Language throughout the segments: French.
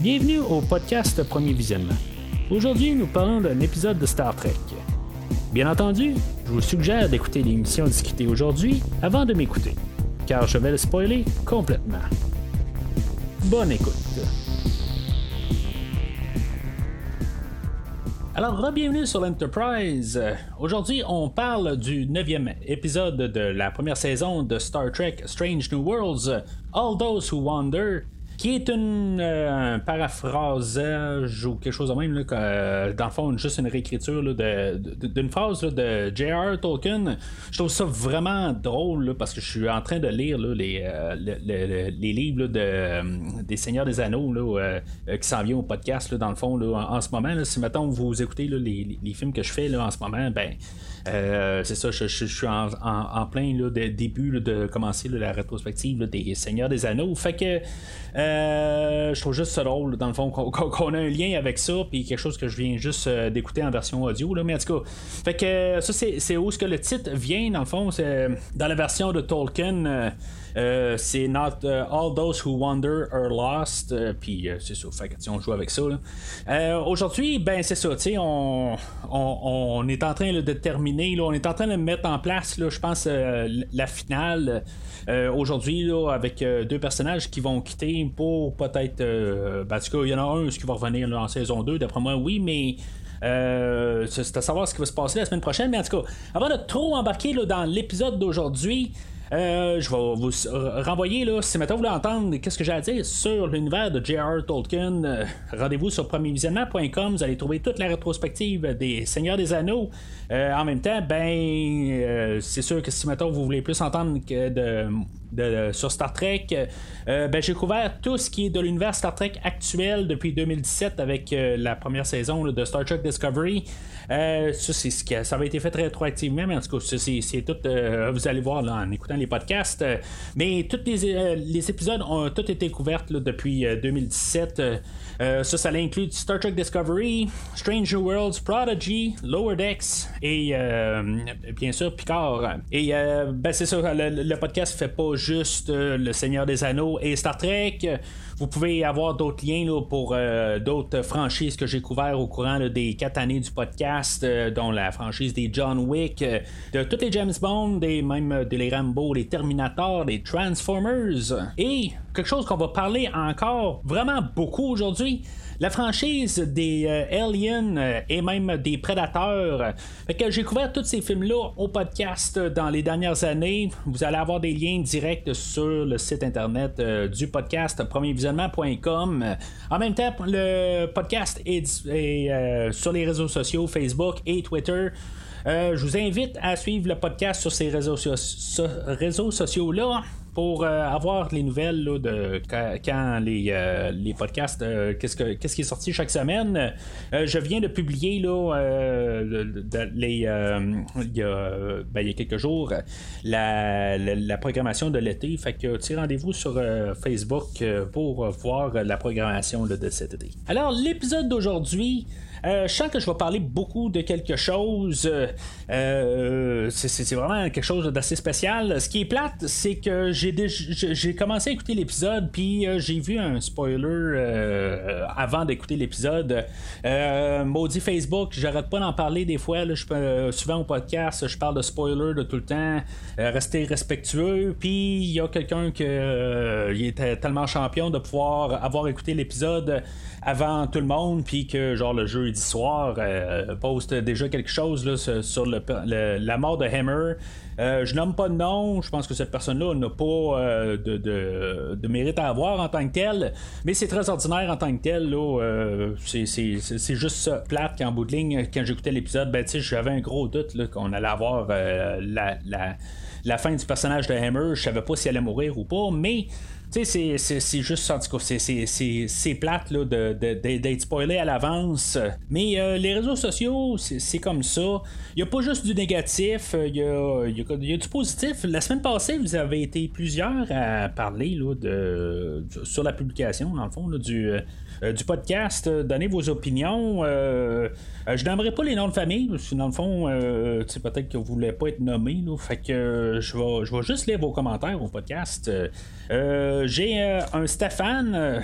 Bienvenue au podcast Premier Visionnement. Aujourd'hui, nous parlons d'un épisode de Star Trek. Bien entendu, je vous suggère d'écouter l'émission discutée aujourd'hui avant de m'écouter, car je vais le spoiler complètement. Bonne écoute. Alors, bienvenue sur l'Enterprise. Aujourd'hui, on parle du neuvième épisode de la première saison de Star Trek Strange New Worlds, All Those Who Wander, qui est une, euh, un paraphrasage ou quelque chose de même, là, euh, dans le fond, juste une réécriture de- d'une phrase de J.R. Tolkien. Je trouve ça vraiment drôle parce que je suis en train de lire les, euh, le- le- le- les livres de, euh, des Seigneurs des Anneaux qui s'en vient au podcast, dans le fond, en, en ce moment. Si mettons vous écoutez les, les- films que je fais en ce moment, ben. Euh, c'est ça, je, suis en, plein là, de, début de commencer la rétrospective des Seigneurs des Anneaux. Fait que euh, je trouve juste ça drôle, dans le fond, qu'on, qu'on- a un lien avec ça, puis quelque chose que je viens juste euh, d'écouter en version audio. Mais en tout cas, fait que ça, c'est, c'est où ce que le titre vient, dans le fond, c'est dans la version de Tolkien. Euh, euh, c'est Not uh, All Those Who Wander Are Lost. euh, Puis euh, c'est ça. Fait que on joue avec ça. Euh, Aujourd'hui, ben c'est ça. On, on, on est en train de terminer. Là, on est en train de mettre en place, je pense, euh, la finale. euh, Aujourd'hui, avec euh, deux personnages qui vont quitter pour peut-être. euh, ben, en tout cas, il y en a un qui va revenir en saison 2, d'après moi, oui, mais. Euh, c'est c'est à savoir ce qui va se passer la semaine prochaine, mais en tout cas, avant de trop embarquer là, dans l'épisode d'aujourd'hui, euh, je vais vous renvoyer, là, si maintenant vous voulez entendre qu'est-ce que j'ai à dire sur l'univers de J.R. Tolkien, euh, rendez-vous sur premiervisionnement.com, vous allez trouver toute la rétrospective des Seigneurs des Anneaux. Euh, en même temps, ben, c'est sûr que si maintenant vous voulez plus entendre que de, sur Star Trek, euh, ben, j'ai couvert tout ce qui est de l'univers Star Trek actuel depuis 2017 avec euh, la première saison de Star Trek Discovery. Euh, ça, c'est ce qui ça avait été fait rétroactivement, mais en tout cas, c'est, tout. euh, vous allez voir là, en écoutant les podcasts. mais tous les, épisodes ont tous été couverts depuis euh, 2017. Euh, euh, ça, ça inclut Star Trek Discovery, Stranger Worlds, Prodigy, Lower Decks et bien sûr Picard. Et ben, c'est ça, le, le podcast fait pas juste euh, Le Seigneur des Anneaux et Star Trek. Vous pouvez avoir d'autres liens là, pour euh, d'autres franchises que j'ai couvertes au courant des quatre années du podcast, euh, dont la franchise des John Wick, de tous les James Bond, des, même euh, de les Rambo, les Terminator, les Transformers. Et quelque chose qu'on va parler encore vraiment beaucoup aujourd'hui. La franchise des euh, Aliens euh, et même des Prédateurs. Fait j'ai couvert tous ces films-là au podcast dans les dernières années. Vous allez avoir des liens directs sur le site internet euh, du podcast premiervisionnement.com. En même temps, le podcast est, sur les réseaux sociaux Facebook et Twitter. Je vous invite à suivre le podcast sur ces réseaux sociaux-là pour euh, avoir les nouvelles de quand, les, euh, les podcasts, euh, qu'est-ce, que, qu'est-ce qui est sorti chaque semaine. Je viens de publier il, y a, quelques jours la, la, programmation de l'été. Fait que rendez-vous sur Facebook pour voir la programmation de cet été. Alors, l'épisode d'aujourd'hui. Euh, je sens que je vais parler beaucoup de quelque chose. euh, euh, c'est, vraiment quelque chose d'assez spécial. Ce qui est plate, c'est que j'ai, commencé à écouter l'épisode, puis j'ai vu un spoiler avant d'écouter l'épisode. Maudit Facebook, j'arrête pas d'en parler des fois. Souvent au podcast, je parle de spoiler de tout le temps. Rester respectueux. Puis il y a quelqu'un qui était tellement champion de pouvoir avoir écouté l'épisode avant tout le monde, puis que genre le soir euh, poste déjà quelque chose là, sur le- la mort de Hammer. Euh, je nomme pas de nom, je pense que cette personne-là n'a pas euh, de, de- mérite à avoir en tant que tel, mais c'est très ordinaire en tant que tel. Euh, c'est, juste plate qu'en bout de ligne, quand j'écoutais l'épisode, ben, j'avais un gros doute qu'on allait avoir la, la, la fin du personnage de Hammer. Je savais pas si elle allait mourir ou pas, mais tu sais, c'est- juste, en tout cas, c'est- plate là, de- d'être spoilé à l'avance. Mais euh, les réseaux sociaux, c'est comme ça. Il n'y a pas juste du négatif, euh, il y a, y a- du positif. La semaine passée, vous avez été plusieurs à parler là, de, sur la publication, dans le fond, là, du. Euh, du podcast, euh, donnez vos opinions. Euh, je n'aimerais pas les noms de famille, parce que dans le fond, peut-être que vous ne voulez pas être nommé. Là, fait que je, vais, juste lire vos commentaires au podcast. J'ai un Stéphane,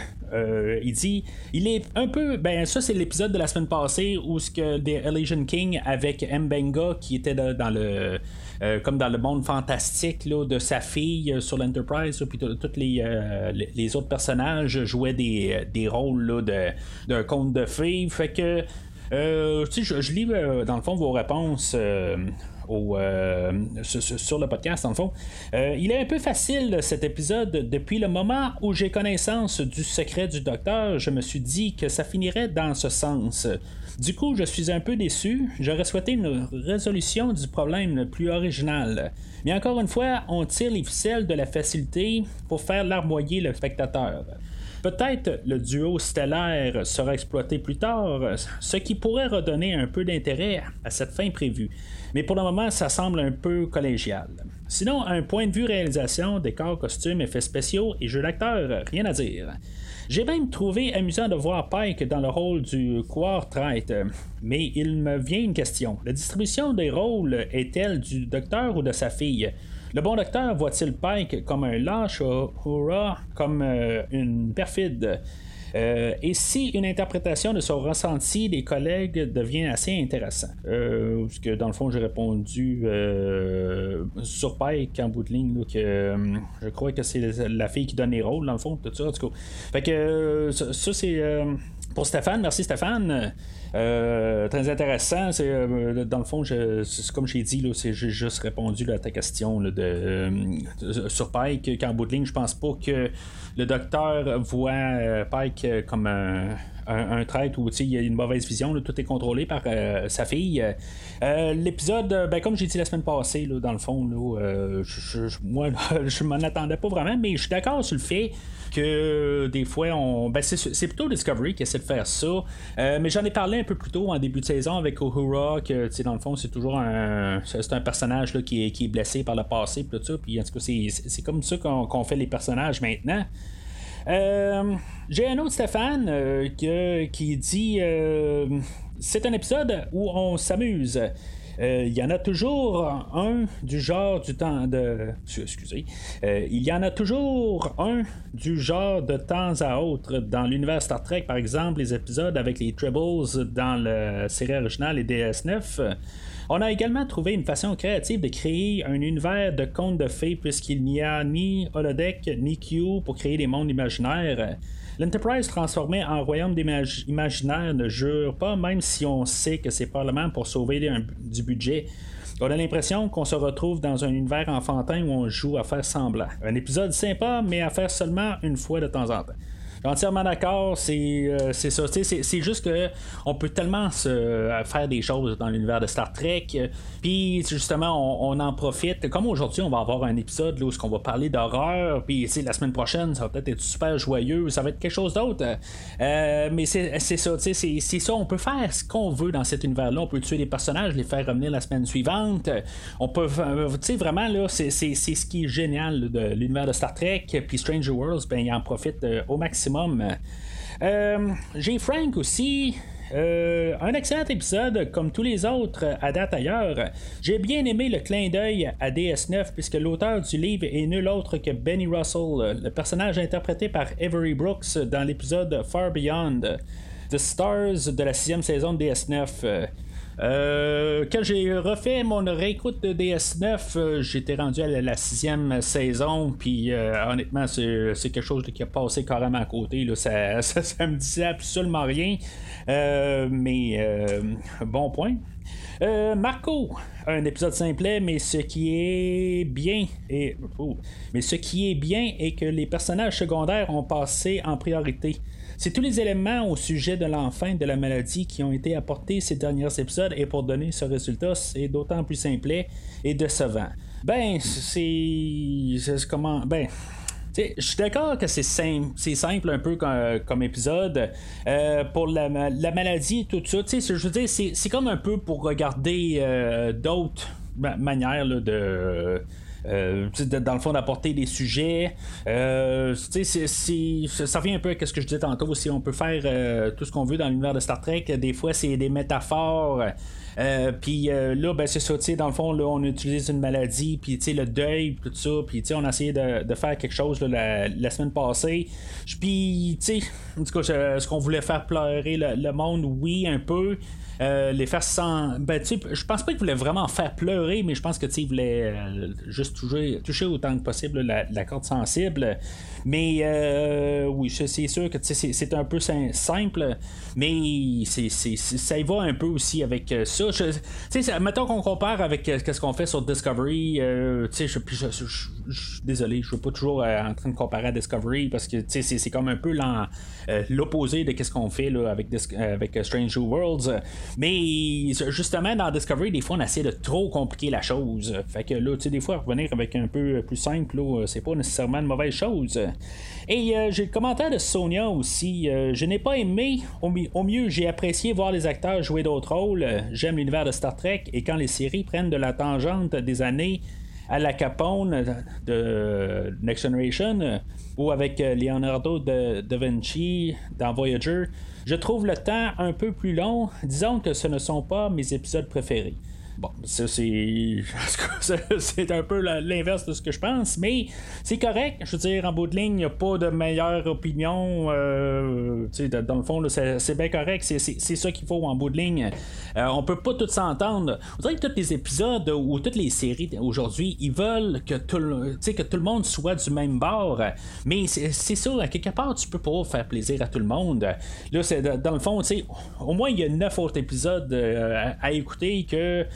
il dit il est un peu. Ben, ça, c'est l'épisode de la semaine passée où ce que des Elysian King avec Mbenga qui était dans le. Comme dans le monde fantastique là, de sa fille sur l'Enterprise, puis tous les, les, autres personnages jouaient des, des rôles d'un conte de fées. Fait que euh, je, je, lis euh, dans le fond vos réponses. Euh, au, sur, le podcast, fond. il est un peu facile cet épisode. Depuis le moment où j'ai connaissance du secret du docteur, je me suis dit que ça finirait dans ce sens. Du coup, je suis un peu déçu. J'aurais souhaité une résolution du problème plus original. Mais encore une fois, on tire les ficelles de la facilité pour faire larmoyer le spectateur. Peut-être le duo stellaire sera exploité plus tard, ce qui pourrait redonner un peu d'intérêt à cette fin prévue. Mais pour le moment, ça semble un peu collégial. Sinon, un point de vue réalisation, décor, costumes, effets spéciaux et jeu d'acteur, rien à dire. J'ai même trouvé amusant de voir Pike dans le rôle du Quartrite, mais il me vient une question. La distribution des rôles est-elle du docteur ou de sa fille? Le bon docteur voit-il Pike comme un lâche Hurrah comme euh, une perfide? Euh, et si une interprétation de son ressenti des collègues devient assez intéressant. Euh, parce que dans le fond, j'ai répondu sur Pike en bout de ligne que je crois que c'est la fille qui donne les rôles, dans le fond, tout ça, en tout. Fait que ça, c'est pour Stéphane. Merci Stéphane. Euh, très intéressant. C'est euh, dans le fond, je, comme j'ai dit, j'ai juste répondu à ta question de, euh, sur Pike. Qu'en bout de ligne, je pense pas que le docteur voit Pike comme un, un, traître où il y a une mauvaise vision, tout est contrôlé par sa fille. L'épisode, ben, comme j'ai dit la semaine passée, dans le fond, je, moi, je m'en attendais pas vraiment, mais je suis d'accord sur le fait que des fois, on. Ben, c'est plutôt Discovery qui essaie de faire ça. Euh, mais j'en ai parlé un peu plus tôt en début de saison avec Uhura, que dans le fond, c'est toujours un. C'est un personnage là, qui, est, qui est blessé par le passé, tout ça. Puis en tout cas, c'est comme ça qu'on fait les personnages maintenant. Euh, j'ai un autre Stéphane euh, qui dit c'est un épisode où on s'amuse. Euh, il y en a toujours un du genre du temps de. Excusez. Euh, il y en a toujours un du genre de temps à autre. Dans l'univers Star Trek, par exemple, les épisodes avec les Tribbles dans la série originale et DS9. On a également trouvé une façon créative de créer un univers de contes de fées puisqu'il n'y a ni holodeck ni Q pour créer des mondes imaginaires. L'Enterprise transformée en royaume imaginaire ne jure pas, même si on sait que c'est probablement pour sauver du budget. On a l'impression qu'on se retrouve dans un univers enfantin où on joue à faire semblant. Un épisode sympa, mais à faire seulement une fois de temps en temps entièrement d'accord. C'est euh, ça. C'est juste que on peut tellement se, euh, faire des choses dans l'univers de Star Trek. Puis justement, on, en profite. Comme aujourd'hui, on va avoir un épisode là, où on va parler d'horreur. Puis la semaine prochaine, ça va peut-être être super joyeux. Ça va être quelque chose d'autre. Euh, mais c'est ça. C'est ça. On peut faire ce qu'on veut dans cet univers-là. On peut tuer les personnages, les faire revenir la semaine suivante. On peut. Tu sais, vraiment, c'est ce qui est génial de l'univers de Star Trek. Puis Stranger Worlds, ben, il en profite au maximum. Euh, j'ai Frank aussi. Euh, un excellent épisode, comme tous les autres à date ailleurs. J'ai bien aimé le clin d'œil à DS9, puisque l'auteur du livre est nul autre que Benny Russell, le personnage interprété par Avery Brooks dans l'épisode Far Beyond The Stars de la sixième saison de DS9. Euh, quand j'ai refait mon réécoute de DS9, euh, j'étais rendu à la, sixième saison, puis euh, honnêtement, c'est, quelque chose qui a passé carrément à côté. Là. Ça, ça, me disait absolument rien. mais bon point. Marco, un épisode simplet, mais ce qui est bien et oh, mais ce qui est bien est que les personnages secondaires ont passé en priorité. C'est tous les éléments au sujet de l'enfant de la maladie qui ont été apportés ces derniers épisodes et pour donner ce résultat, c'est d'autant plus simplet et décevant. Ben, c'est. comment. Ben. Je suis d'accord que c'est simple, c'est simple un peu comme, épisode. Euh, pour la, maladie et tout ça, je veux dire, c'est, comme un peu pour regarder euh, d'autres manières de dans le fond, d'apporter des sujets. ça revient un peu à ce que je disais tantôt. Si on peut faire tout ce qu'on veut dans l'univers de Star Trek, des fois, c'est des métaphores. Euh, puis euh, là, ben, c'est ça, dans le fond, là, on utilise une maladie, puis le deuil, tout ça, puis on a essayé de, faire quelque chose la, semaine passée. Puis, tu sais, en tout cas, ce qu'on voulait faire pleurer le, monde, oui, un peu. Euh, les faire sans. Ben, je pense pas qu'il voulait vraiment faire pleurer, mais je pense que il voulait euh, juste toucher, toucher, autant que possible la, corde sensible. Mais euh, oui, c'est sûr que c'est un peu simple, mais ça y va un peu aussi avec ça. Mettons qu'on compare avec ce qu'on fait sur Discovery. je, désolé, je suis pas toujours en train de comparer à Discovery parce que c'est comme un peu l'opposé de ce qu'on fait là, avec, avec Strange New Worlds. Mais justement, dans Discovery, des fois, on essaie de trop compliquer la chose. Fait que là, tu sais, des fois, revenir avec un peu plus simple, c'est pas nécessairement une mauvaise chose. Et euh, j'ai le commentaire de Sonia aussi. Euh, je n'ai pas aimé, au, mieux, j'ai apprécié voir les acteurs jouer d'autres rôles. J'aime l'univers de Star Trek et quand les séries prennent de la tangente des années à la Capone de Next Generation ou avec Leonardo da Vinci dans Voyager, je trouve le temps un peu plus long. Disons que ce ne sont pas mes épisodes préférés. Bon, ça c'est. c'est un peu l'inverse de ce que je pense, mais c'est correct. Je veux dire, en bout de ligne, il n'y a pas de meilleure opinion. Euh, dans le fond, c'est bien correct. C'est ça qu'il faut en bout de ligne. Euh, on peut pas tout s'entendre. Vous savez que tous les épisodes ou toutes les séries aujourd'hui, ils veulent que tout, le, que tout le monde soit du même bord. Mais c'est ça, à quelque part, tu peux pas faire plaisir à tout le monde. Là, dans le fond, au moins il y a neuf autres épisodes euh, à écouter que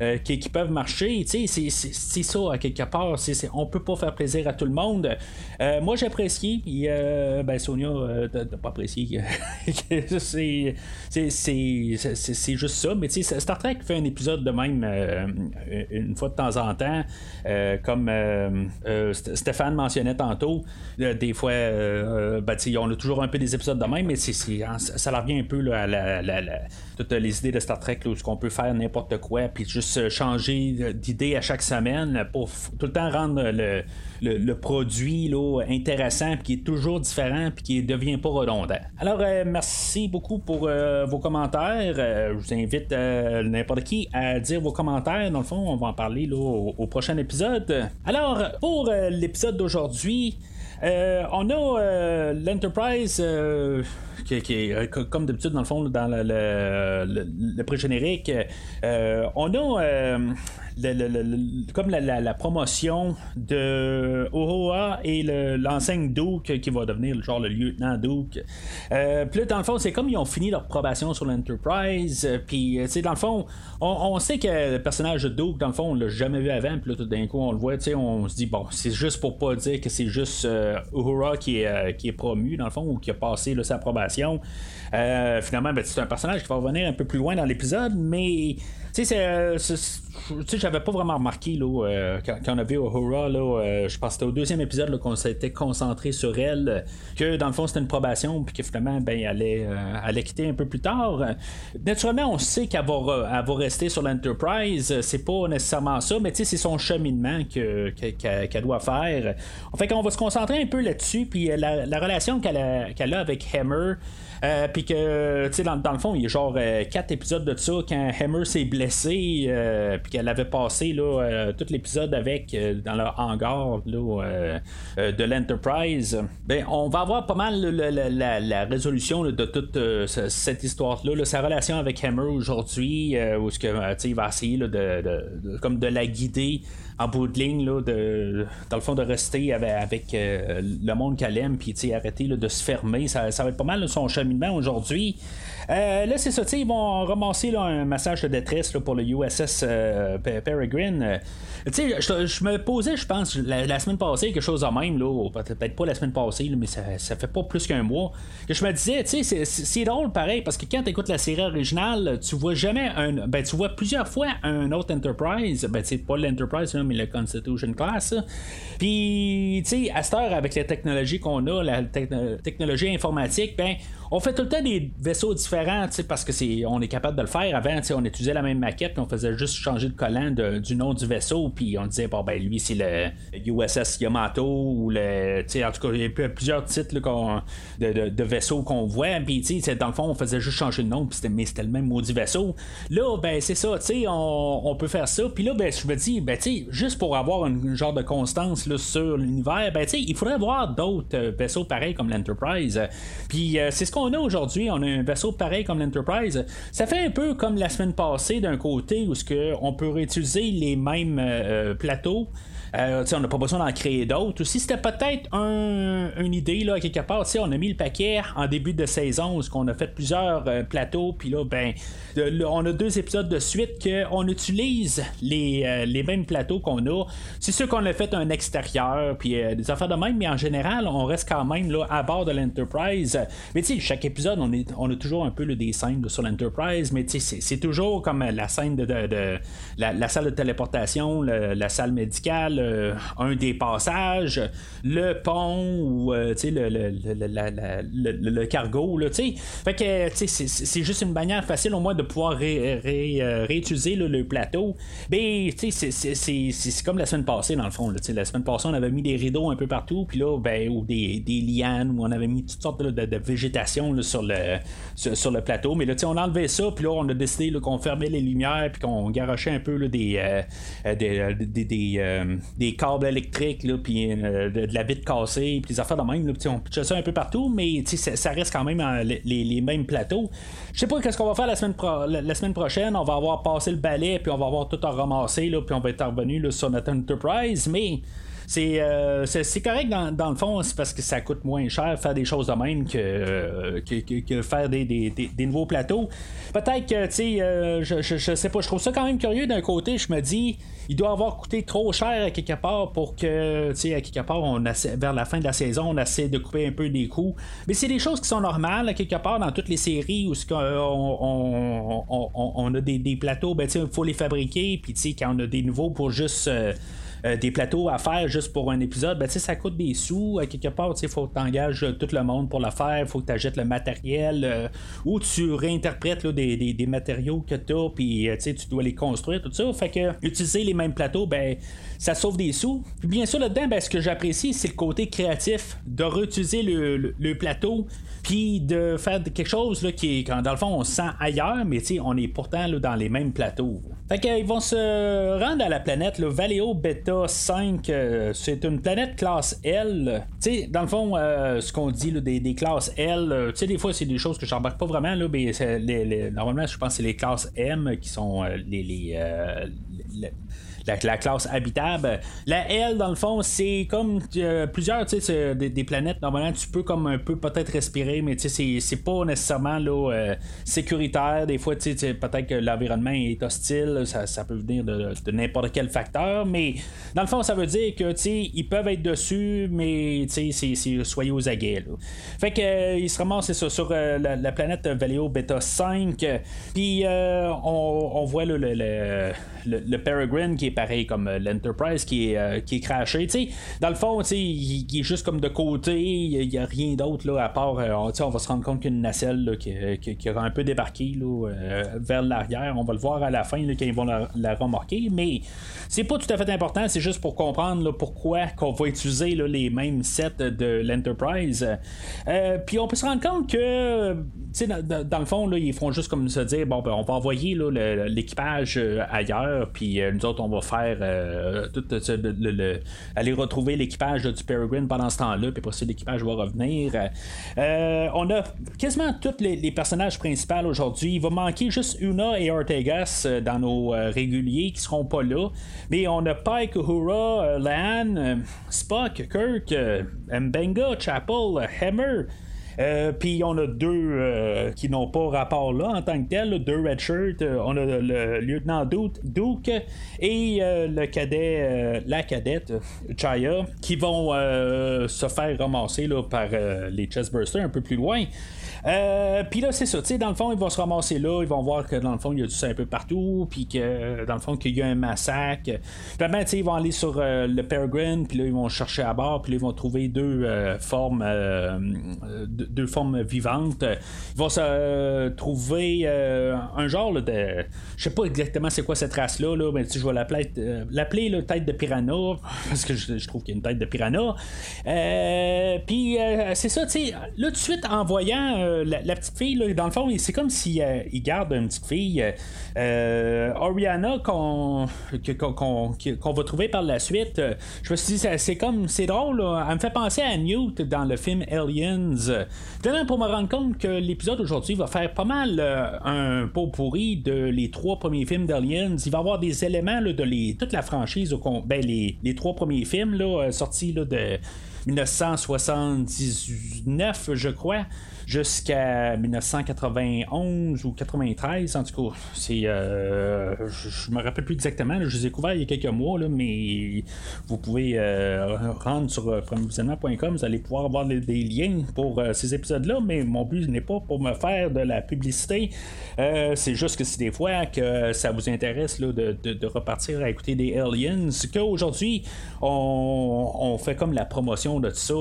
euh, qui, peuvent marcher. C'est ça, à quelque part. on peut pas faire plaisir à tout le monde. Euh, moi, j'apprécie. Euh, ben, Sonia n'a pas apprécié. c'est juste ça. Mais Star Trek fait un épisode de même une fois de temps en temps. comme Stéphane mentionnait tantôt. des fois, ben, on a toujours un peu des épisodes de même, mais ça revient un peu à la, toutes les idées de Star Trek, où qu'on peut faire n'importe quoi, puis juste changer d'idée à chaque semaine pour tout le temps rendre le, produit là, intéressant, puis qui est toujours différent, puis qui ne devient pas redondant. Alors, euh, merci beaucoup pour euh, vos commentaires. Euh, je vous invite n'importe qui à dire vos commentaires. Dans le fond, on va en parler au, prochain épisode. Alors, pour l'épisode d'aujourd'hui, on a l'Enterprise qui, est euh, comme d'habitude dans le fond dans le, le, pré-générique. Euh, on a euh, comme la, promotion de Ohoa et l'enseigne Duke qui va devenir genre le lieutenant Duke. puis là, dans le fond, c'est comme ils ont fini leur probation sur l'Enterprise. Puis, tu sais, dans le fond, on, sait que le personnage de Duke, dans le fond, on l'a jamais vu avant. Puis là, tout d'un coup, on le voit, tu sais, on se dit, bon, c'est juste pour pas dire que c'est juste Uhura qui est, qui est promu, dans le fond, ou qui a passé sa probation euh, finalement, ben, c'est un personnage qui va revenir un peu plus loin dans l'épisode, mais tu sais, euh, j'avais pas vraiment remarqué là, euh, quand, on a vu Uhura, là, je pense que c'était au deuxième épisode qu'on s'était concentré sur elle, que dans le fond c'était une probation, puis que finalement ben, elle, allait, allait quitter un peu plus tard. Naturellement, on sait qu'elle va, rester sur l'Enterprise, c'est pas nécessairement ça, mais c'est son cheminement qu'elle doit faire. En fait, on va se concentrer un peu là-dessus, puis la, relation qu'elle a, qu'elle a avec Hammer. Euh, puis que, tu sais, dans, le fond, il y a genre 4 euh, épisodes de ça quand Hammer s'est blessé, euh, qu'elle avait passé là, tout l'épisode avec dans le hangar là, de l'Enterprise. Ben, on va avoir pas mal la, résolution de toute cette histoire-là, sa relation avec Hammer aujourd'hui, où ce que, il va essayer de, comme de la guider en bout de ligne, là, de, dans le fond, de rester avec, euh, le monde qu'elle aime, puis arrêter de se fermer. Ça, ça va être pas mal son cheminement aujourd'hui. Euh, là, c'est ça, ils vont ramasser un massage de détresse pour le USS euh, Peregrine. Sais, je, me posais, je pense, la, semaine passée, quelque chose de même, là, peut-être pas la semaine passée, mais ça, ça, fait pas plus qu'un mois, je me disais, c'est drôle pareil, parce que quand tu écoutes la série originale, tu vois jamais un. Ben, tu vois plusieurs fois un autre Enterprise, ben, pas l'Enterprise, mais le Constitution Class. Puis, tu sais, à cette heure, avec la technologie qu'on a, la technologie informatique, ben, on fait tout le temps des vaisseaux différents, parce que c'est, on est capable de le faire. Avant, on utilisait la même maquette, on faisait juste changer le collant du nom du vaisseau, puis on disait, bon, ben, lui, c'est le USS Yamato, ou le. En tout cas, il y a plusieurs titres de, vaisseaux qu'on voit, puis, dans le fond, on faisait juste changer le nom, puis c'était, mais c'était le même maudit vaisseau. Là, ben, c'est ça, on, on, peut faire ça, puis là, ben, je me dis, ben, juste pour avoir un genre de constance là, sur l'univers, ben, il faudrait avoir d'autres euh, vaisseaux pareils comme l'Enterprise. Puis, euh, c'est ce on a aujourd'hui, on a un vaisseau pareil comme l'Enterprise. Ça fait un peu comme la semaine passée d'un côté où on peut réutiliser les mêmes euh, plateaux. Euh, on n'a pas besoin d'en créer d'autres. Aussi, c'était peut-être une idée, là, quelque part. On a mis le paquet en début de saison où on a fait plusieurs euh, plateaux. Puis là, ben, on a deux épisodes de suite qu'on utilise les, euh, les, mêmes plateaux qu'on a. C'est sûr qu'on a fait un extérieur, puis des affaires de même, mais en général, on reste quand même à bord de l'Enterprise. Mais tu sais, chaque épisode, on, est, on a toujours un peu le des scènes sur l'Enterprise, mais c'est toujours comme la scène de, la, salle de téléportation, la salle médicale un des passages, le pont ou euh, le, le, le, cargo. Là, fait que c'est juste une manière facile au moins de pouvoir euh, réutiliser le plateau. Mais c'est comme la semaine passée dans le fond. la semaine passée, on avait mis des rideaux un peu partout, puis là, ben, ou des, des lianes, où on avait mis toutes sortes de, végétation sur, le, sur, le plateau. Mais là, on a enlevé ça, puis là, on a décidé qu'on fermait les lumières, puis qu'on garochait un peu euh, des, des câbles électriques, puis euh, de, la vitre cassée, puis des affaires de même. Là, on pitche ça un peu partout, mais ça, ça, reste quand même les, mêmes plateaux. Je sais pas qu'est-ce qu'on va faire la semaine, la, semaine prochaine. On va avoir passé le balai, puis on va avoir tout à ramasser, puis on va être revenu sur notre Enterprise, mais euh, c'est correct dans, le fond, c'est parce que ça coûte moins cher faire des choses de même que, euh, que, faire des, des, nouveaux plateaux. Peut-être que, tu sais, euh, je, je, sais pas, je trouve ça quand même curieux d'un côté. Je me dis, il doit avoir coûté trop cher à quelque part pour que, tu sais, à quelque part, on vers la fin de la saison, on essaie de couper un peu des coûts. Mais c'est des choses qui sont normales à quelque part dans toutes les séries où on, on, on, a des, plateaux, ben, il faut les fabriquer, puis tu sais, quand on a des nouveaux pour juste. Euh, des plateaux à faire juste pour un épisode, ben, ça coûte des sous. À quelque part, il faut que tu engages euh, tout le monde pour le faire, il faut que tu achètes le matériel, euh, ou tu réinterprètes des, matériaux que tu as, puis tu dois les construire, tout ça. Fait que utiliser les mêmes plateaux, ben, ça sauve des sous. Puis bien sûr, là-dedans, ben, ce que j'apprécie, c'est le côté créatif de réutiliser le, plateau puis de faire quelque chose là, qui dans le fond, on se sent ailleurs, mais on est pourtant là, dans les mêmes plateaux. Fait qu'ils vont se rendre à la planète, le Valeo Beta 5. Euh, c'est une planète classe L. sais dans le fond, euh, ce qu'on dit des, classes L, euh, tu sais, des fois, c'est des choses que j'embarque pas vraiment, mais normalement, je pense que c'est les classes M qui sont les la, classe habitable. La L, dans le fond, c'est comme euh, plusieurs des, des, planètes. Normalement, tu peux comme un peu peut-être respirer, mais c'est, c'est pas nécessairement là, euh, sécuritaire. Des fois, peut-être que l'environnement est hostile. Ça, peut venir de, n'importe quel facteur. Mais dans le fond, ça veut dire que ils peuvent être dessus, mais c'est, soyez aux aguets. Fait que euh, il se ramassent ça, sur la, planète Valeo Beta 5. Puis on, on, voit le, le, le, Peregrine qui est pareil comme euh, l'Enterprise qui est, euh, qui est craché. dans le fond, il, est juste comme de côté, il n'y a, rien d'autre à part. Euh, on va se rendre compte qu'une nacelle qui, qui, qui, aura un peu débarqué là, vers l'arrière. On va le voir à la fin quand ils vont la, remorquer. Mais c'est pas tout à fait important, c'est juste pour comprendre pourquoi qu'on va utiliser les mêmes sets de l'Enterprise. Puis on peut se rendre compte que dans, dans, le fond, ils font juste comme se dire bon, ben, on va envoyer l'équipage ailleurs, puis nous autres, on va faire euh, aller retrouver l'équipage du Peregrine pendant ce temps-là, puis après ça, l'équipage va revenir. Euh, on a quasiment tous les, personnages principaux aujourd'hui. Il va manquer juste Una et Ortegas euh, dans nos réguliers qui seront pas là. Mais on a Pike, Uhura, Lan, Spock, Kirk, Mbenga, Chapel, Hammer. Puis on a deux qui n'ont pas rapport là en tant que tel, deux red shirts. on a le lieutenant Duke et le cadet, la cadette Chaya, qui vont se faire ramasser là, par les chestbursters un peu plus loin. Euh, puis là, c'est ça. Tu sais, dans le fond, ils vont se ramasser là. Ils vont voir que dans le fond, il y a du sang un peu partout. Puis que dans le fond, qu'il y a un massacre. Puis ben, tu sais, ils vont aller sur euh, le Peregrine. Puis là, ils vont chercher à bord. Puis là, ils vont trouver deux euh, formes deux formes vivantes. Ils vont se trouver un genre de. Je sais pas exactement c'est quoi cette race-là. Là, mais je vais l'appeler, l'appeler tête de piranha. Parce que je, trouve qu'il y a une tête de piranha. Puis c'est ça, tu sais. Là, tout de suite, en voyant euh, la, petite fille, dans le fond, c'est comme s'il euh, garde une petite fille. Euh, Oriana qu'on qu'on va trouver par la suite. je me suis dit, c'est comme, c'est drôle. Elle me fait penser à Newt dans le film Aliens. Finalement, pour me rendre compte que l'épisode aujourd'hui va faire pas mal un pot pourri de les trois premiers films d'Aliens. Il va y avoir des éléments de les, toute la franchise, ben, les, les trois premiers films là, sortis là, de 1979, je crois jusqu'à 1991 ou 93, en tout cas. C'est, euh, je, me rappelle plus exactement, je les ai couverts il y a quelques mois, là, mais vous pouvez euh, rendre sur euh, premiervisionnement.com, vous allez pouvoir avoir des, liens pour ces épisodes-là, mais mon but n'est pas pour me faire de la publicité, c'est juste que c'est des fois que ça vous intéresse là, de, repartir à écouter des Aliens, qu'aujourd'hui, on, on fait comme la promotion de tout ça.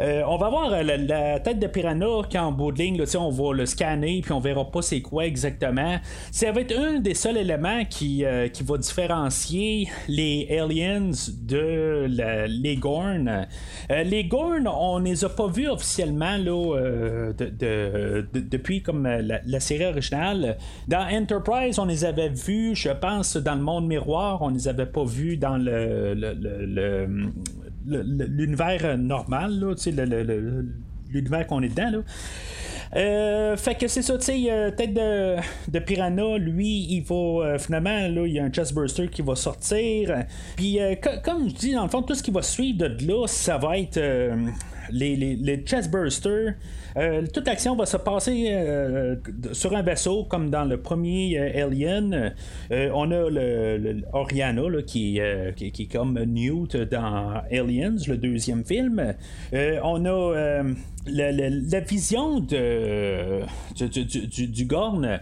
on va voir la, tête de piranha, quand en bout de ligne, on va le scanner, puis on verra pas c'est quoi exactement. Ça va être un des seuls éléments qui, euh, qui va différencier les aliens de les Gorn. Euh, les Gorn, on les a pas vus officiellement là, euh, depuis comme la, série originale. Dans Enterprise, on les avait vus, je pense, dans le monde miroir, on les avait pas vus dans l'univers normal, l'univers qu'on est dedans. Là. Euh, fait que c'est ça, tu sais, tête de, de, Piranha, lui, il va euh, finalement, là, il y a un chestburster qui va sortir. Puis, euh, comme je dis, dans le fond, tout ce qui va suivre de là, ça va être les, les, les toute l'action va se passer sur un vaisseau, comme dans le premier Alien. on a le, Oriana qui, qui, est comme Newt dans Aliens, le deuxième film. on a la, vision de, du, du, Gorn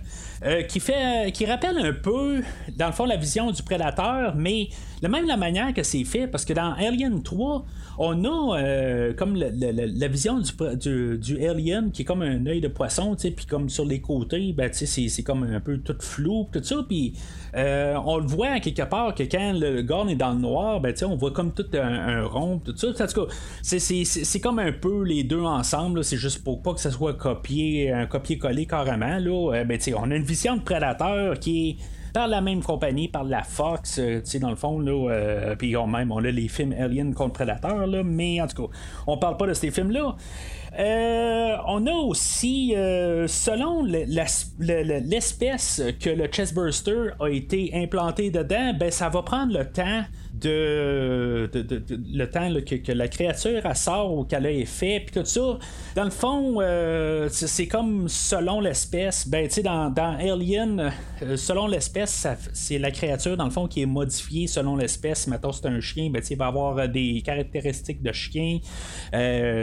qui fait qui rappelle un peu dans le fond la vision du prédateur mais de même la manière que c'est fait parce que dans Alien 3 on a euh, comme la vision du, du, alien qui est comme un œil de poisson, puis comme sur les côtés, ben, c'est comme un peu tout flou, tout ça, puis euh, on le voit quelque part que quand le Gorn est dans le noir, ben, on voit comme tout un, rond, tout ça. En tout cas, c'est comme un peu les deux ensemble, c'est juste pour pas que ça soit copié, un copier-coller carrément. Là, euh, ben, on a une vision de prédateur qui est par la même compagnie, par la Fox, euh, dans le fond, là, euh, puis on, même, on a les films Alien contre Predator, là, mais en tout cas, on parle pas de ces films-là. On a aussi, selon l'espèce que le chestburster a été implanté dedans, ben ça va prendre le temps de, le temps que, la créature elle sort ou qu'elle a effet puis tout ça dans le fond euh, c'est comme selon l'espèce ben tu sais dans, dans, Alien euh, selon l'espèce c'est la créature dans le fond qui est modifiée selon l'espèce. Mettons c'est un chien ben il va avoir euh, des caractéristiques de chien.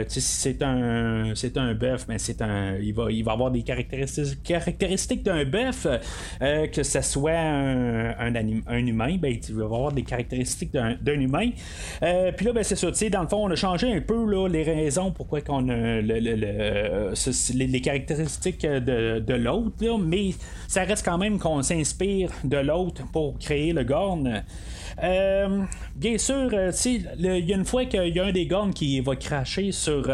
Si c'est un c'est un bœuf ben c'est un il va il va avoir des caractéristiques caractéristiques d'un bœuf que ce soit un, un, un humain ben il va avoir des caractéristiques d'un humain. Euh, puis là, ben, c'est ça, dans le fond, on a changé un peu là, les raisons pourquoi qu'on a les, caractéristiques de, l'autre, mais ça reste quand même qu'on s'inspire de l'autre pour créer le Gorn. Euh, bien sûr, euh, il y a une fois qu'il y a un des Gorn qui va cracher sur,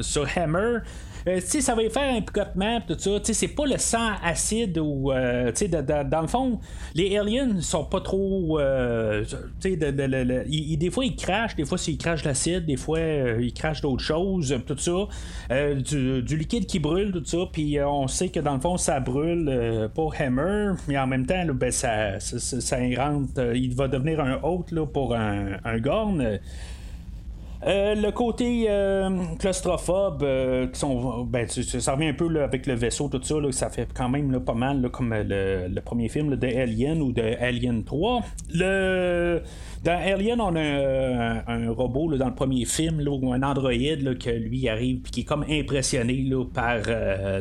sur Hammer, euh, ça va y faire un picotement, tout ça. C'est pas le sang acide ou. Euh, dans le fond, les aliens sont pas trop. Euh, des fois, ils crachent, des fois, ils crachent l'acide, des fois, ils crachent d'autres choses, tout ça. Du, liquide qui brûle, tout ça. Puis on sait que dans le fond, ça brûle pour Hammer, mais en même temps, ben, ça, ça, rentre. il va devenir un hôte là, pour un, un Gorn. le côté claustrophobe, qui sont, ben, ça revient un peu avec le vaisseau, tout ça, ça fait quand même pas mal comme le, premier film de Alien ou de Alien 3. Le dans Alien, on a un, robot dans le premier film, ou un androïde que lui arrive et qui est comme impressionné par euh,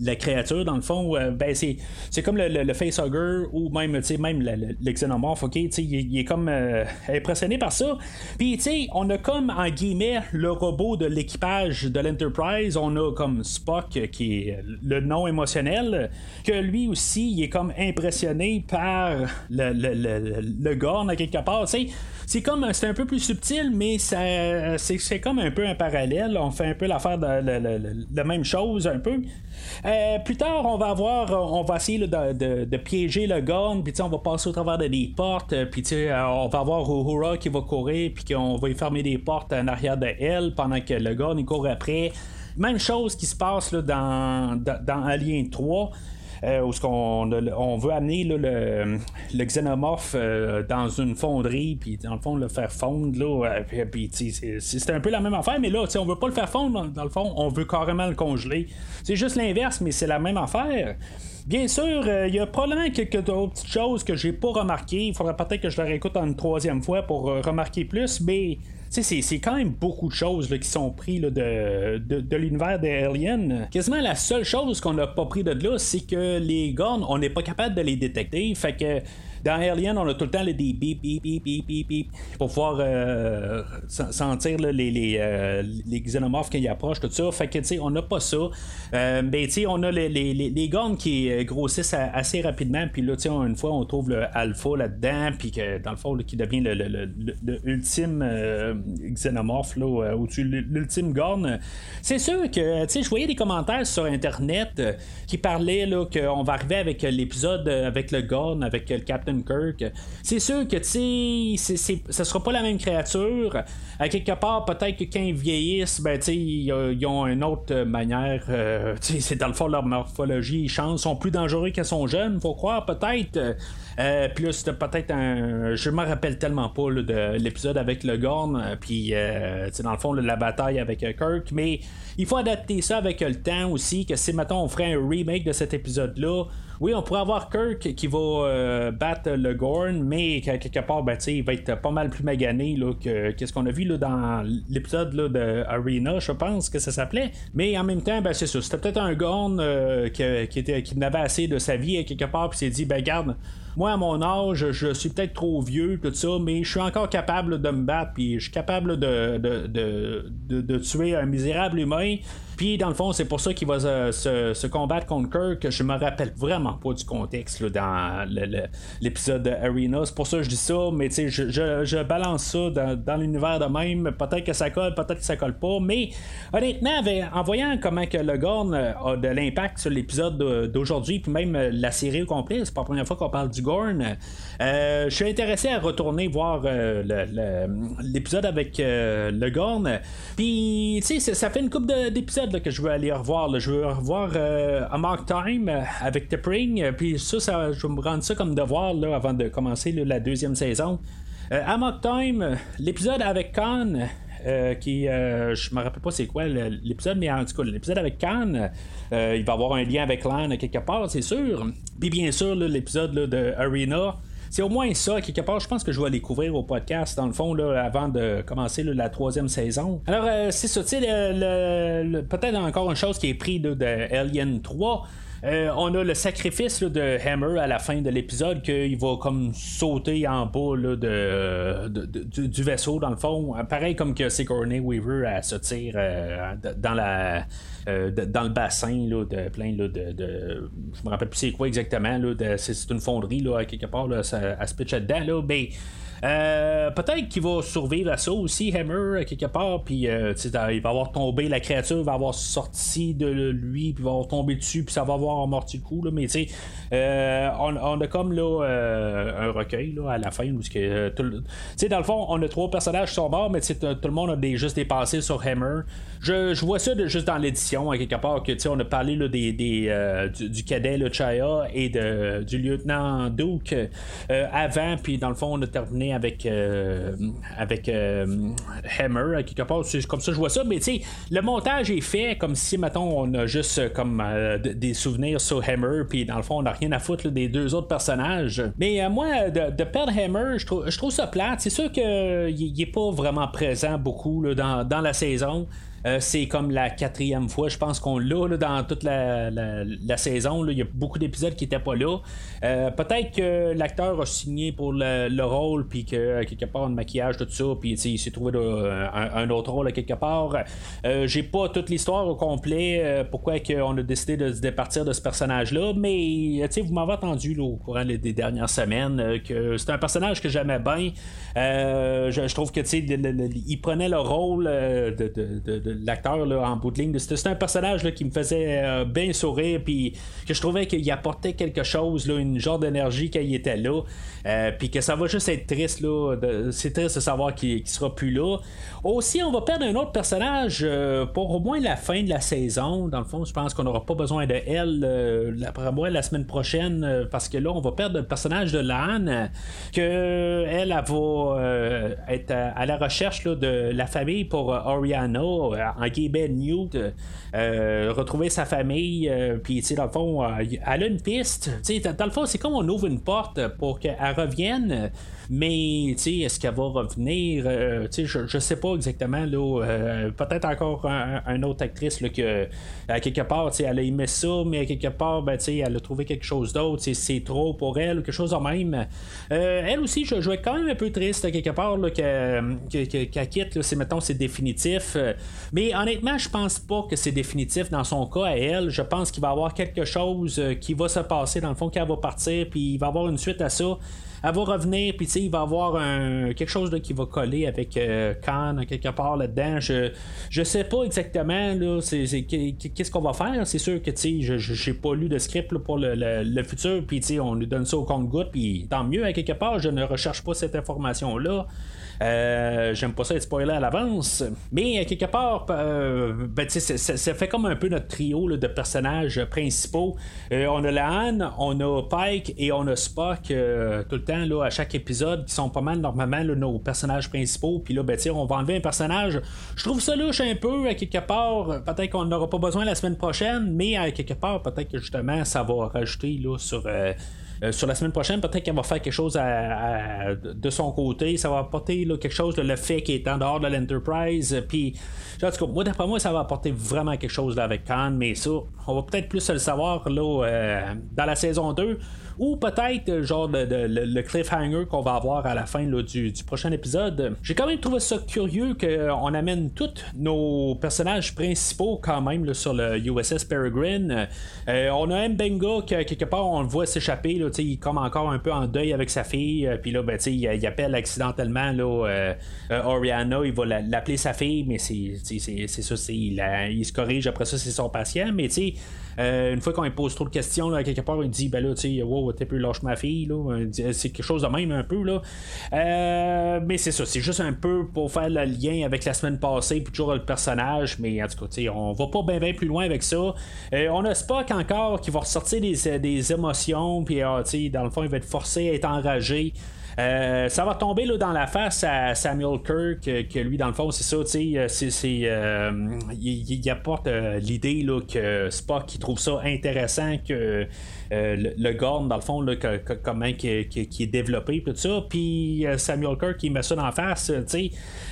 la créature. Dans le fond, euh, ben, c'est, comme le, facehugger ou même, même le, le, xénomorphe. ok il, est comme euh, impressionné par ça. Puis on a comme en guillemets le robot de l'équipage de l'Enterprise. On a comme Spock qui est le nom émotionnel. Que lui aussi, il est comme impressionné par le, le, le Gorn à quelque part c'est comme c'est un peu plus subtil, mais ça, c'est, comme un peu un parallèle. On fait un peu l'affaire de la même chose un peu. Euh, plus tard, on va avoir, on va essayer de, piéger le gun, puis on va passer au travers de des portes, puis euh, on va avoir Uhura qui va courir, puis qu'on va y fermer des portes en arrière de elle pendant que le gun il court après. Même chose qui se passe là, dans, dans Alien 3. Euh, où on, on, veut amener le, le, xénomorphe euh, dans une fonderie, puis dans le fond, le faire fondre. Là, euh, puis, c'est un peu la même affaire, mais là, on veut pas le faire fondre, dans, le fond, on veut carrément le congeler. C'est juste l'inverse, mais c'est la même affaire. Bien sûr, il y a probablement quelques autres choses que j'ai pas remarquées. Il faudrait peut-être que je la réécoute une troisième fois pour remarquer plus, mais c'est quand même beaucoup de choses qui sont prises de, l'univers des aliens. Quasiment la seule chose qu'on n'a pas pris de là, c'est que les guns, on n'est pas capable de les détecter. Fait que dans Alien, on a tout le temps des bip, bip, bip, bip, bip, bip, pour pouvoir euh, sentir les, les, euh, les, xénomorphes qui approchent, tout ça. Fait que, tu sais, on n'a pas ça. Euh, ben, tu sais, on a les, les, les guns qui grossissent assez rapidement, puis là, tu sais, une fois, on trouve le alpha là-dedans, puis que, dans le fond, qui devient le, le, ultime xénomorphe, là, au-dessus, l'ultime gun. C'est sûr que, tu sais, je voyais des commentaires sur Internet qui parlaient, là, qu'on va arriver avec l'épisode avec le gun, avec le Captain Kirk. C'est sûr que, tu sais, ce sera pas la même créature. À quelque part, peut-être que quand ils vieillissent, ben, tu ils ont une autre manière. Euh, c'est dans le fond, leur morphologie, ils changent, sont plus dangereux qu'elles sont jeunes, faut croire, peut-être. Euh, puis peut-être un. Je me rappelle tellement pas de l'épisode avec le Gorn, euh, puis euh, dans le fond, la bataille avec Kirk, mais il faut adapter ça avec le temps aussi, que si, mettons, on ferait un remake de cet épisode-là, oui, on pourrait avoir Kirk qui va battre le Gorn, mais quelque part, ben, il va être pas mal plus magané là, que qu'est-ce qu'on a vu dans l'épisode de Arena, je pense que ça s'appelait. Mais en même temps, ben, c'est ça. C'était peut-être un Gorn qui, qui, était, qui n'avait assez de sa vie quelque part, puis s'est dit, ben, garde, moi, à mon âge, je suis peut-être trop vieux, tout ça, mais je suis encore capable de me battre, puis je suis capable de, de, de tuer un misérable humain. Puis dans le fond, c'est pour ça qu'il va se, combattre contre Kirk. Je me rappelle vraiment pas du contexte dans l'épisode de Arena. C'est pour ça que je dis ça, mais sais, je, balance ça dans, l'univers de même. Peut-être que ça colle, peut-être que ça colle pas. Mais honnêtement, en voyant comment que le Gorn a de l'impact sur l'épisode d'aujourd'hui, puis même la série au complet, c'est pas la première fois qu'on parle du Gorn. Euh, je suis intéressé à retourner voir euh, l'épisode avec euh, le Gorn. Puis, tu sais, ça fait une couple d'épisodes que je veux aller revoir. Je veux revoir euh, Mark Time euh, avec Tippering. Euh, puis ça, je vais me rendre ça comme devoir là, avant de commencer la deuxième saison. Euh, Time, l'épisode avec Khan. qui je me rappelle pas c'est quoi l'épisode mais en tout cas l'épisode avec Khan il va avoir un lien avec Lan quelque part c'est sûr puis bien sûr l'épisode de Arena c'est au moins ça, quelque part, je pense que je vais aller couvrir au podcast, dans le fond, avant de commencer la troisième saison. Alors, euh, c'est ça, tu peut-être encore une chose qui est pris de, de Alien 3. Euh, on a le sacrifice de Hammer à la fin de l'épisode qu'il va comme sauter en bas de, du, vaisseau dans le fond. Pareil comme que Sigourney Weaver à se euh, dans la euh, dans le bassin de plein de, de, je me rappelle plus c'est quoi exactement c'est, une fonderie là, quelque part à se pitcher dedans là, ben, euh, peut-être qu'il va survivre à ça aussi, Hammer, quelque part, puis euh, il va avoir tombé, la créature va avoir sorti de lui, puis va avoir tombé dessus, puis ça va avoir avoir morti le coup, là, mais tu sais, on, on, a comme là un recueil là, à la fin où que sais, dans le fond, on a trois personnages qui sont morts, mais tout le monde a des, juste dépassé sur Hammer. Je, vois ça juste dans l'édition, à quelque part, que on a parlé là, des, des du, cadet le Chaya et de, du lieutenant Duke avant, puis dans le fond, on a terminé avec avec Hammer, à quelque part. C'est comme ça je vois ça, mais tu sais, le montage est fait comme si, mettons, on a juste euh, comme euh, des souvenirs sur Hammer, puis dans le fond, on n'a rien à foutre des deux autres personnages. Mais euh, moi, de, perdre Hammer, je trouve, je trouve ça plate. C'est sûr qu'il n'est pas vraiment présent beaucoup dans, dans la saison. Euh, c'est comme la quatrième fois, je pense qu'on l'a dans toute la, saison. Il y a beaucoup d'épisodes qui n'étaient pas là. Euh, peut-être que l'acteur a signé pour le, rôle, puis que quelque part, le maquillage, tout ça, puis il s'est trouvé un, autre rôle à quelque part. Euh, j'ai pas toute l'histoire au complet, pourquoi on a décidé de se départir de ce personnage-là, mais vous m'avez entendu au courant des dernières semaines que c'est un personnage que j'aimais bien. Je, trouve que il prenait le rôle de l'acteur en bout de ligne. C'était un personnage là, qui me faisait euh, bien sourire, puis que je trouvais qu'il apportait quelque chose, là, une genre d'énergie quand il était là, euh, puis que ça va juste être triste. Là, c'est triste de savoir qu'il ne sera plus là. Aussi, on va perdre un autre personnage euh, pour au moins la fin de la saison. Dans le fond, je pense qu'on n'aura pas besoin de elle, après moi, la semaine prochaine, parce que là, on va perdre le personnage de Lan, que elle, elle va être à, la recherche de la famille pour Oriana en guillemets Newt euh, retrouver sa famille euh, puis tu sais dans le fond euh, elle a une piste. Tu sais dans le fond c'est comme on ouvre une porte pour qu'elle revienne mais est-ce qu'elle va revenir? Je, je sais pas exactement là peut-être encore un, autre actrice là, que à quelque part elle a aimé ça mais à quelque part ben, elle a trouvé quelque chose d'autre c'est trop pour elle quelque chose de même. Elle aussi je, je vais quand même un peu triste quelque part qu'elle quitte c'est mettons c'est définitif mais honnêtement, je pense pas que c'est définitif dans son cas à elle. Je pense qu'il va y avoir quelque chose euh, qui va se passer dans le fond qu'elle va partir, puis il va y avoir une suite à ça elle va revenir, puis il va y avoir quelque chose qui va coller avec euh, Khan quelque part là-dedans. Je, je sais pas exactement qu'est-ce qu'on va faire. C'est sûr que je n'ai pas lu de script pour le, le, futur, puis on lui donne ça au compte-goutte, puis tant mieux, à quelque part, je ne recherche pas cette information-là. Euh, j'aime pas ça être spoilé à l'avance. Mais euh, quelque part, euh, ben, ça, fait comme un peu notre trio de personnages principaux. on a la on a Pike et on a Spock tout le temps là, à chaque épisode qui sont pas mal normalement nos personnages principaux. Puis là, ben, on va enlever un personnage. Je trouve ça louche un peu à quelque part. Peut-être qu'on n'aura pas besoin la semaine prochaine, mais à quelque part, peut-être que justement ça va rajouter là, sur euh, sur la semaine prochaine, peut-être qu'elle va faire quelque chose de son côté. Ça va apporter quelque chose de le fait qu'il est en dehors de l'Enterprise. Puis, en tout cas, moi, d'après moi, ça va apporter vraiment quelque chose avec Khan. Mais ça, on va peut-être plus le savoir euh, dans la saison 2 ou peut-être euh, genre le, cliffhanger qu'on va avoir à la fin du, prochain épisode. J'ai quand même trouvé ça curieux qu'on amène tous nos personnages principaux quand même sur le USS Peregrine. Euh, on a Mbenga qui quelque part on le voit s'échapper, il comme encore un peu en deuil avec sa fille, euh, puis là ben, il, il, appelle accidentellement là, Oriana, il va l'appeler sa fille, mais c'est ça, il, il, se corrige après ça, c'est son patient, mais tu sais euh, une fois qu'on lui pose trop de questions, quelque part, il dit Ben là, tu sais, wow, t'es plus lâche ma fille. Là. C'est quelque chose de même un peu. là. Euh, mais c'est ça, c'est juste un peu pour faire le lien avec la semaine passée, puis toujours le personnage. Mais en tout cas, on va pas bien plus loin avec ça. Euh, on a Spock encore qui va ressortir des, des émotions, puis ah, dans le fond, il va être forcé à être enragé. Euh, ça va tomber là, dans la face à Samuel Kirk, euh, que lui, dans le fond, c'est ça, tu sais, euh, il, apporte l'idée que Spock qui trouve ça intéressant que le, Gorn, dans le fond, là, comment qui, est développé, tout ça, puis Samuel Kirk qui met ça la face, tu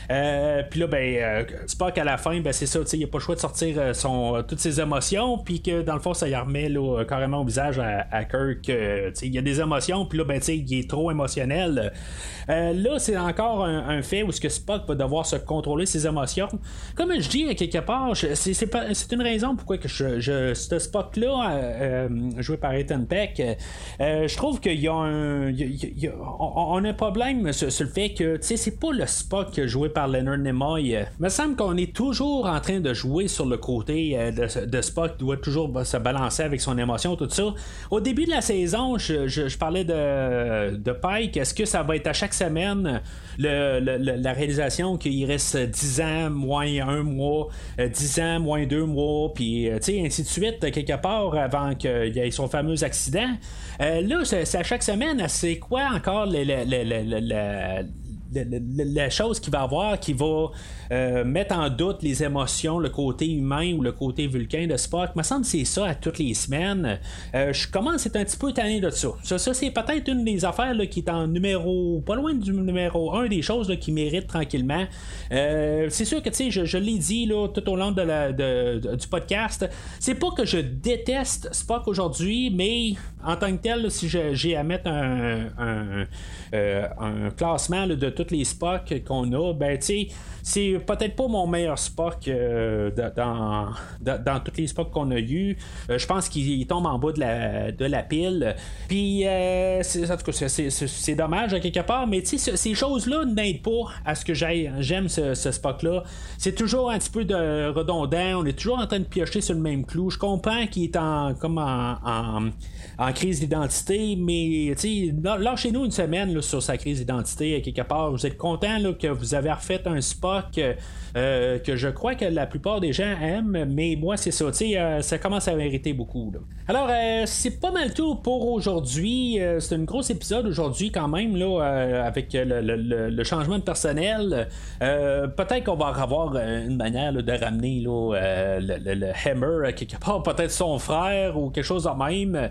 sais. puis là, ben, Spock à la fin, ben, c'est ça, tu sais, il a pas le choix de sortir son, toutes ses émotions, puis que dans le fond, ça y remet là, carrément au visage à, Kirk. il y a des émotions, puis là, ben, tu sais, il est trop émotionnel là, c'est encore un, fait où ce que Spock va devoir se contrôler ses émotions. Comme je dis quelque part, c'est, une raison pourquoi que je, ce Spock-là, joué par Peck, je trouve qu'il y a un, on, a un problème sur, le fait que, c'est pas le Spock joué par Leonard Nimoy. Il me semble qu'on est toujours en train de jouer sur le côté de, de Spock, doit toujours se balancer avec son émotion, tout ça. Au début de la saison, je, parlais de, Pike. Est-ce que ça va être à chaque semaine la réalisation qu'il reste 10 ans, moins un mois, 10 euh, ans, moins deux mois, puis euh, ainsi de suite, quelque part, avant qu'il y ait son fameux accident? Euh, là, c'est à chaque semaine, c'est quoi encore la chose qu'il va avoir qui va euh, mettre en doute les émotions, le côté humain ou le côté vulcain de Spock. Il me semble que c'est ça à toutes les semaines. Euh, je commence à être un petit peu tanné de ça. Ça, c'est peut-être une des affaires qui est en numéro, pas loin du numéro un des choses qui méritent tranquillement. Euh, c'est sûr que tu sais, je, l'ai dit là, tout au long de la, du podcast. C'est pas que je déteste Spock aujourd'hui, mais en tant que tel, si j'ai à mettre un, un, un classement de tous les Spock qu'on a, ben tu sais c'est peut-être pas mon meilleur Spock euh, dans, dans, tous les Spock qu'on a eu. Euh, je pense qu'il tombe en bas de la, de la pile. Puis, euh, c'est, dommage à quelque part, mais ces choses-là n'aident pas à ce que j'aime ce, ce Spock-là. C'est toujours un petit peu redondant. On est toujours en train de piocher sur le même clou. Je comprends qu'il est en, comme en, en, crise d'identité, mais lâchez nous une semaine sur sa crise d'identité à quelque part. Vous êtes content que vous avez refait un Spock euh, que je crois que la plupart des gens aiment, mais moi, c'est ça. Euh, ça commence à mériter beaucoup. Alors, euh, c'est pas mal tout pour aujourd'hui. c'est un gros épisode aujourd'hui, quand même, là, avec le, changement de personnel. peut-être qu'on va avoir une manière de ramener là, le, Hammer quelque part, peut-être son frère ou quelque chose de même.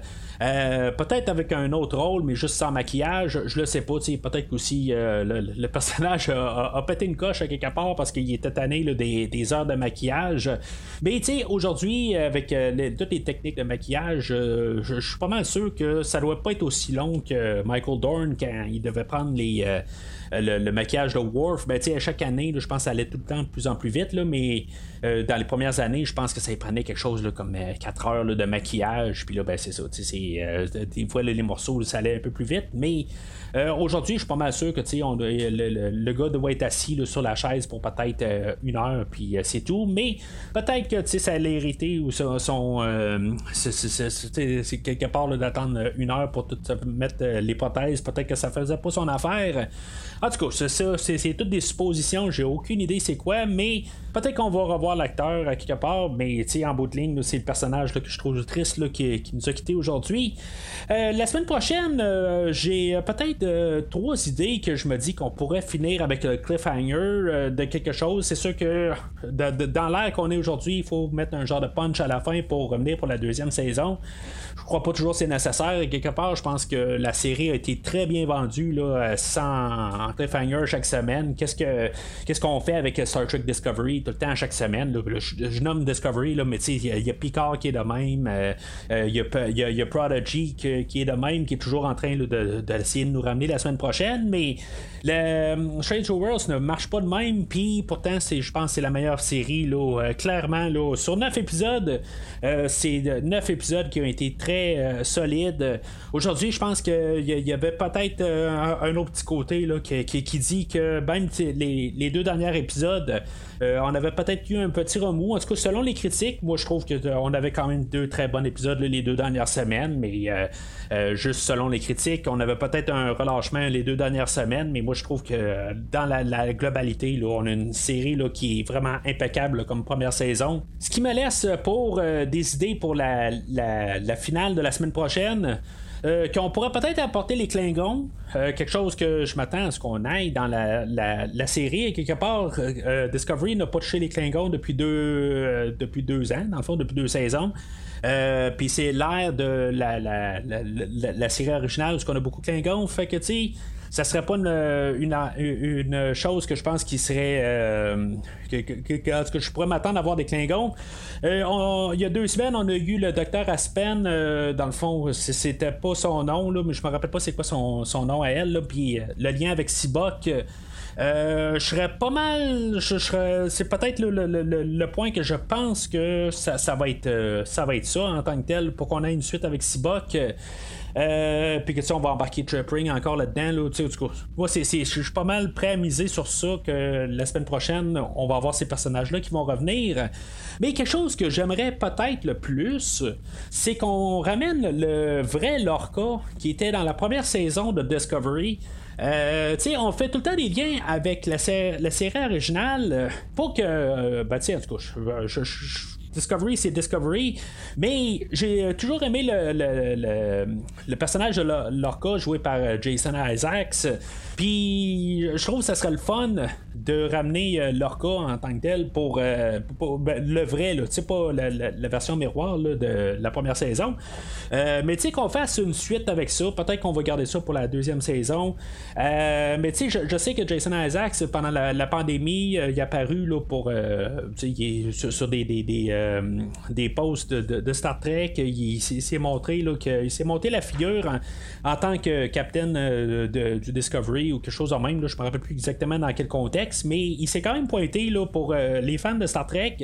peut-être avec un autre rôle, mais juste sans maquillage. Je le sais pas. Peut-être aussi le, personnage a, a, pété une coche à quelque part parce qu'il était tanné des, heures de maquillage. Mais tu sais, aujourd'hui, avec euh, toutes les techniques de maquillage, euh, je suis pas mal sûr que ça doit pas être aussi long que Michael Dorn quand il devait prendre les. Euh, le, maquillage de Worf, ben, à chaque année, je pense que ça allait tout le temps de plus en plus vite, là, mais dans les premières années, je pense que ça prenait quelque chose comme 4 heures de maquillage, puis là, ben, c'est ça, des fois, les morceaux, ça allait un peu plus vite, mais euh, aujourd'hui, je suis pas mal sûr que on, le, le, le, gars doit être assis sur la chaise pour peut-être euh, une heure, puis euh, c'est tout. Mais peut-être que ça l'a hérité ou son. c'est quelque part d'attendre une heure pour mettre l'hypothèse. Peut-être que ça faisait pas son affaire. En tout cas, c'est ça, c'est toutes des suppositions. J'ai aucune idée c'est quoi, mais peut-être qu'on va revoir l'acteur à quelque part. Mais en bout de ligne, c'est le personnage que je trouve triste qui, nous a quittés aujourd'hui. la semaine prochaine, j'ai peut-être trois idées que je me dis qu'on pourrait finir avec le cliffhanger euh, de quelque chose. C'est sûr que dans l'air qu'on est aujourd'hui, il faut mettre un genre de punch à la fin pour revenir pour la deuxième saison. Je crois pas toujours que c'est nécessaire. Quelque part, je pense que la série a été très bien vendue sans cliffhanger chaque semaine. Qu'est-ce que qu'est-ce qu'on fait avec Star Trek Discovery? Tout le temps chaque semaine? je, nomme Discovery, là, mais il y, a Picard qui est de même. Euh, euh, il y, a, Prodigy qui, est de même, qui est toujours en train d'essayer de, nous ramener la semaine prochaine. Mais le euh, Strange Worlds ne marche pas de même. Puis pourtant, je pense que c'est la meilleure série. Là, clairement, là, sur 9 épisodes, c'est 9 épisodes qui ont été très euh, solide. Aujourd'hui, je pense qu'il y, avait peut-être euh, un, autre petit côté là, qui, dit que même les, deux derniers épisodes, euh, on avait peut-être eu un petit remous. En tout cas, selon les critiques, moi je trouve qu'on avait quand même deux très bons épisodes les deux dernières semaines, mais juste selon les critiques, on avait peut-être un relâchement les deux dernières semaines, mais moi je trouve que dans la, globalité, on a une série qui est vraiment impeccable comme première saison. Ce qui me laisse pour des idées pour la finale de la semaine prochaine. Euh, qu'on pourrait peut-être apporter les Klingons, euh, quelque chose que je m'attends à ce qu'on aille dans la, la, série. Et quelque part, euh, Discovery n'a pas touché les Klingons depuis deux, depuis deux ans, dans le fond, depuis deux saisons. Puis c'est l'ère de la, la, série originale où on a beaucoup de Klingons. Fait que, tu sais, ça serait pas une, une, chose que je pense qui serait. Euh, que, que, je pourrais m'attendre à voir des Klingons. Euh, il y a deux semaines, on a eu le docteur Aspen. Euh, dans le fond, c'était pas son nom, là, mais je me rappelle pas c'est quoi son, son, nom à elle. Puis le lien avec Sibok. je serais pas mal. Je, c'est peut-être le, le, le, point que je pense que ça, ça, va être, ça va être ça en tant que tel pour qu'on ait une suite avec Sibok. Euh, puis que tu on va embarquer Trip encore là-dedans. Là, moi, je suis pas mal prêt à miser sur ça que la semaine prochaine, on va avoir ces personnages-là qui vont revenir. Mais quelque chose que j'aimerais peut-être le plus, c'est qu'on ramène le vrai Lorca qui était dans la première saison de Discovery. Euh, on fait tout le temps des liens avec la, série originale pour que. Euh, ben, en tout cas, je, Discovery, c'est Discovery. Mais j'ai toujours aimé le, personnage de Lorca joué par euh, Jason Isaacs. Puis je trouve que ça serait le fun de ramener euh, Lorca en tant que tel pour, euh, ben, le vrai, tu sais, pas la, version miroir de la première saison. mais tu sais, qu'on fasse une suite avec ça. Peut-être qu'on va garder ça pour la deuxième saison. mais tu sais, je, sais que Jason Isaacs, pendant la, pandémie, il est apparu là, pour. il est sur, des, euh, des posts de, Star Trek. Il, s'est montré qu'il s'est monté la figure en, tant que capitaine euh, du Discovery ou quelque chose de même. je ne me rappelle plus exactement dans quel contexte, mais il s'est quand même pointé là, pour euh, les fans de Star Trek.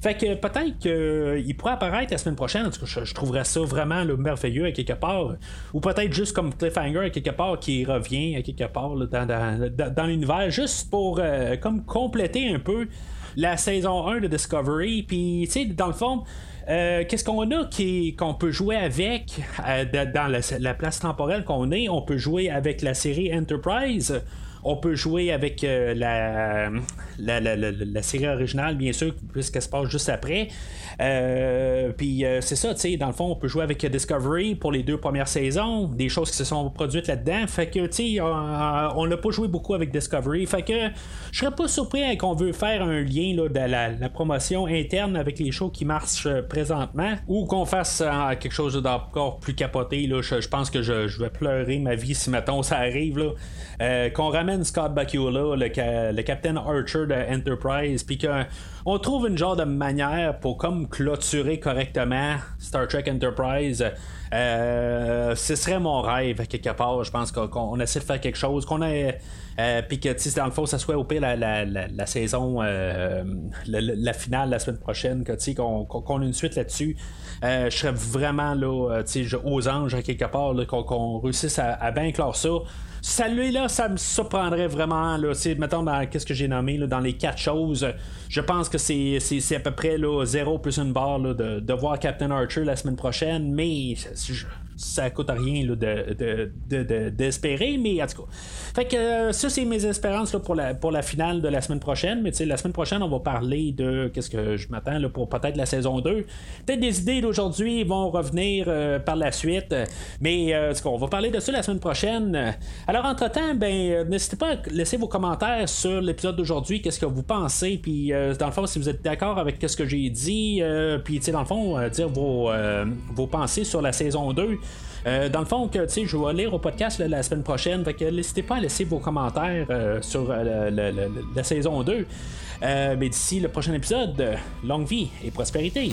Fait que peut-être qu'il pourrait apparaître la semaine prochaine. En tout cas, je, trouverais ça vraiment merveilleux à quelque part. Ou peut-être juste comme Cliffhanger à quelque part qui revient à quelque part dans, l'univers, juste pour comme compléter un peu la saison 1 de Discovery. Puis, tu sais, dans le fond, euh, qu'est-ce qu'on a qui, qu'on peut jouer avec euh, dans la, place temporelle qu'on est? On peut jouer avec la série Enterprise. On peut jouer avec euh, la, série originale, bien sûr, puisqu'elle se passe juste après. Euh, puis euh, c'est ça, tu sais, dans le fond, on peut jouer avec Discovery pour les deux premières saisons, des choses qui se sont produites là-dedans. Fait que, tu sais, on n'a pas joué beaucoup avec Discovery. Fait que je serais pas surpris qu'on veut faire un lien là, de la, promotion interne avec les shows qui marchent présentement ou qu'on fasse quelque chose d'encore plus capoté. Je, pense que je, vais pleurer ma vie si, mettons, ça arrive. Qu'on ramène Scott Bakula, le, le Captain Archer de Enterprise, puis qu'on trouve une genre de manière pour comme clôturer correctement Star Trek Enterprise. Euh, ce serait mon rêve quelque part. Je pense qu'on essaie de faire quelque chose, qu'on ait. Euh, puis que dans le fond, ça soit au pire la, saison, euh, la, finale la semaine prochaine, qu'on ait une suite là-dessus. je serais vraiment là, aux anges quelque part, qu'on réussisse à, à bien clore ça. Celui-là, ça me surprendrait vraiment. Là, mettons, dans qu'est-ce que j'ai nommé dans les quatre choses, je pense que c'est, à peu près là, zéro plus une barre de, de, voir Captain Archer la semaine prochaine, mais ça coûte rien de, d'espérer, mais en tout cas. Fait que euh, ça, c'est mes espérances pour, la, finale de la semaine prochaine. Mais la semaine prochaine, on va parler de qu'est-ce que je m'attends pour peut-être la saison 2. Peut-être des idées d'aujourd'hui vont revenir euh, par la suite. Mais euh, on va parler de ça la semaine prochaine. Alors, entre-temps, ben, n'hésitez pas à laisser vos commentaires sur l'épisode d'aujourd'hui. Qu'est-ce que vous pensez? Puis, dans le fond, si vous êtes d'accord avec ce que j'ai dit, puis, dans le fond, dire vos, vos pensées sur la saison 2. Euh, dans le fond, que, je vais lire au podcast la semaine prochaine. Fait n'hésitez pas à laisser vos commentaires euh, sur euh, la saison 2. mais d'ici le prochain épisode, longue vie et prospérité.